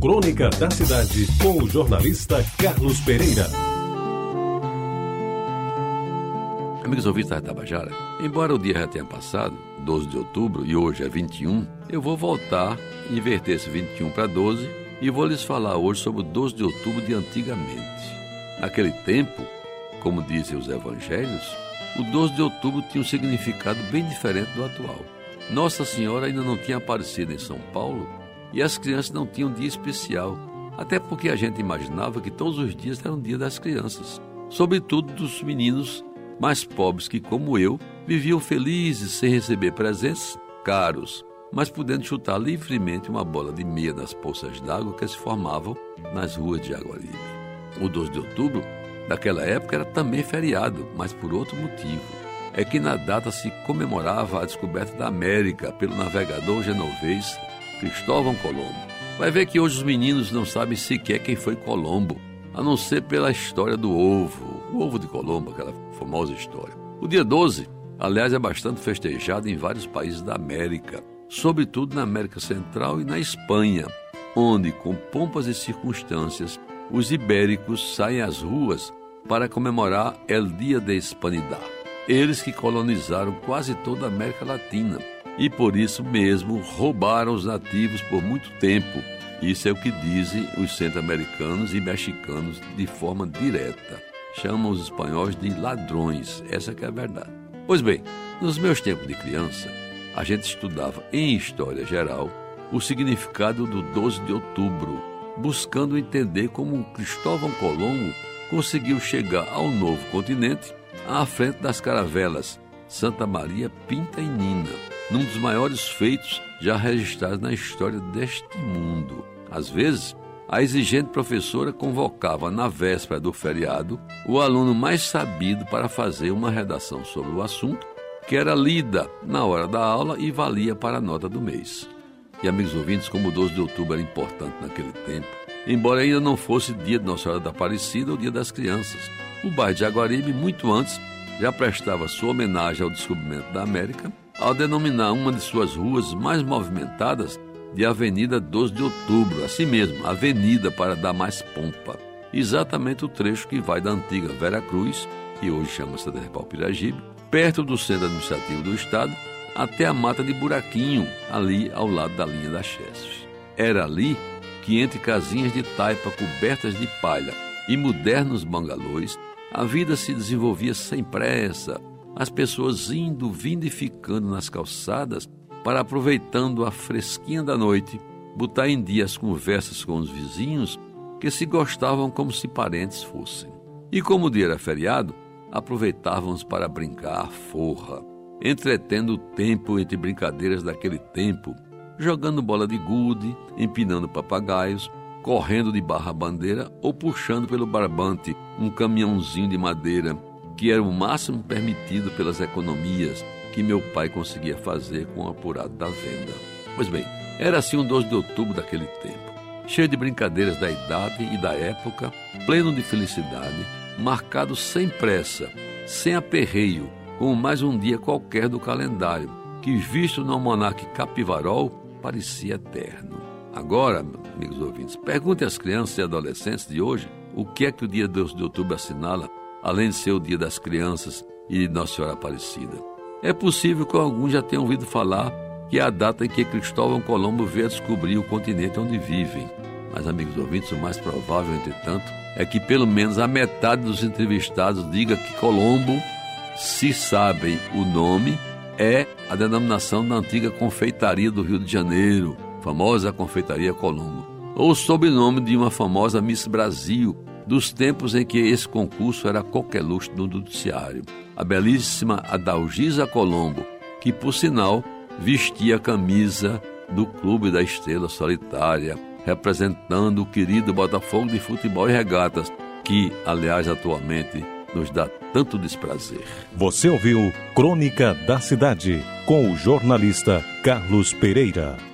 Crônica da Cidade, com o jornalista Carlos Pereira. Amigos ouvintes da Tabajara, embora o dia já tenha passado, 12 de outubro, e hoje é 21, eu vou voltar, inverter esse 21 para 12 e vou lhes falar hoje sobre o 12 de outubro de antigamente. Naquele tempo, como dizem os evangelhos, o 12 de outubro tinha um significado bem diferente do atual. Nossa Senhora ainda não tinha aparecido em São Paulo e as crianças não tinham dia especial, até porque a gente imaginava que todos os dias eram dia das crianças, sobretudo dos meninos mais pobres que, como eu, viviam felizes sem receber presentes caros, mas podendo chutar livremente uma bola de meia nas poças d'água que se formavam nas ruas de Jaguaribe. O 12 de outubro daquela época era também feriado, mas por outro motivo. É que na data se comemorava a descoberta da América pelo navegador genovês Cristóvão Colombo. Vai ver que hoje os meninos não sabem sequer quem foi Colombo, a não ser pela história do ovo, o ovo de Colombo, aquela famosa história. O dia 12, aliás, é bastante festejado em vários países da América, sobretudo na América Central e na Espanha, onde, com pompas e circunstâncias, os ibéricos saem às ruas para comemorar El Dia de Hispanidad. Eles que colonizaram quase toda a América Latina e por isso mesmo roubaram os nativos por muito tempo. Isso é o que dizem os centro-americanos e mexicanos de forma direta. Chamam os espanhóis de ladrões, essa é a verdade. Pois bem, nos meus tempos de criança, a gente estudava em história geral o significado do 12 de outubro, buscando entender como Cristóvão Colombo conseguiu chegar ao novo continente à frente das caravelas Santa Maria, Pinta e Nina num dos maiores feitos já registrados na história deste mundo. Às vezes, a exigente professora convocava na véspera do feriado o aluno mais sabido para fazer uma redação sobre o assunto, que era lida na hora da aula e valia para a nota do mês. E amigos ouvintes, como o 12 de outubro era importante naquele tempo, embora ainda não fosse dia de Nossa Senhora da Aparecida ou dia das crianças, o bairro de Jaguaribe, muito antes, já prestava sua homenagem ao descobrimento da América ao denominar uma de suas ruas mais movimentadas de Avenida 12 de Outubro, assim mesmo, Avenida para dar mais pompa. Exatamente o trecho que vai da antiga Vera Cruz, que hoje chama-se de Piragibe, perto do centro administrativo do estado, até a mata de Buraquinho, ali ao lado da linha da Chesf. Era ali que, entre casinhas de taipa cobertas de palha e modernos bangalôs, a vida se desenvolvia sem pressa, as pessoas indo, vindo e ficando nas calçadas para, aproveitando a fresquinha da noite, botar em dia as conversas com os vizinhos que se gostavam como se parentes fossem. E como o dia era feriado, aproveitávamos para brincar forra, entretendo o tempo entre brincadeiras daquele tempo, jogando bola de gude, empinando papagaios, correndo de barra-bandeira ou puxando pelo barbante um caminhãozinho de madeira que era o máximo permitido pelas economias que meu pai conseguia fazer com o apurado da venda. Pois bem, era assim um 12 de outubro daquele tempo, cheio de brincadeiras da idade e da época, pleno de felicidade, marcado sem pressa, sem aperreio, como mais um dia qualquer do calendário, que visto no almanaque Capivarol parecia eterno. Agora, amigos ouvintes, pergunte às crianças e adolescentes de hoje o que é que o dia 12 de outubro assinala além de ser o dia das crianças e Nossa Senhora Aparecida. É possível que alguns já tenham ouvido falar que é a data em que Cristóvão Colombo veio descobrir o continente onde vivem. Mas, amigos ouvintes, o mais provável, entretanto, é que pelo menos a metade dos entrevistados diga que Colombo, se sabem o nome, é a denominação da antiga confeitaria do Rio de Janeiro, famosa confeitaria Colombo, ou o sobrenome de uma famosa Miss Brasil, dos tempos em que esse concurso era qualquer luxo no noticiário. A belíssima Adalgisa Colombo, que por sinal vestia a camisa do Clube da Estrela Solitária, representando o querido Botafogo de Futebol e Regatas, que, aliás, atualmente nos dá tanto desprazer. Você ouviu Crônica da Cidade, com o jornalista Carlos Pereira.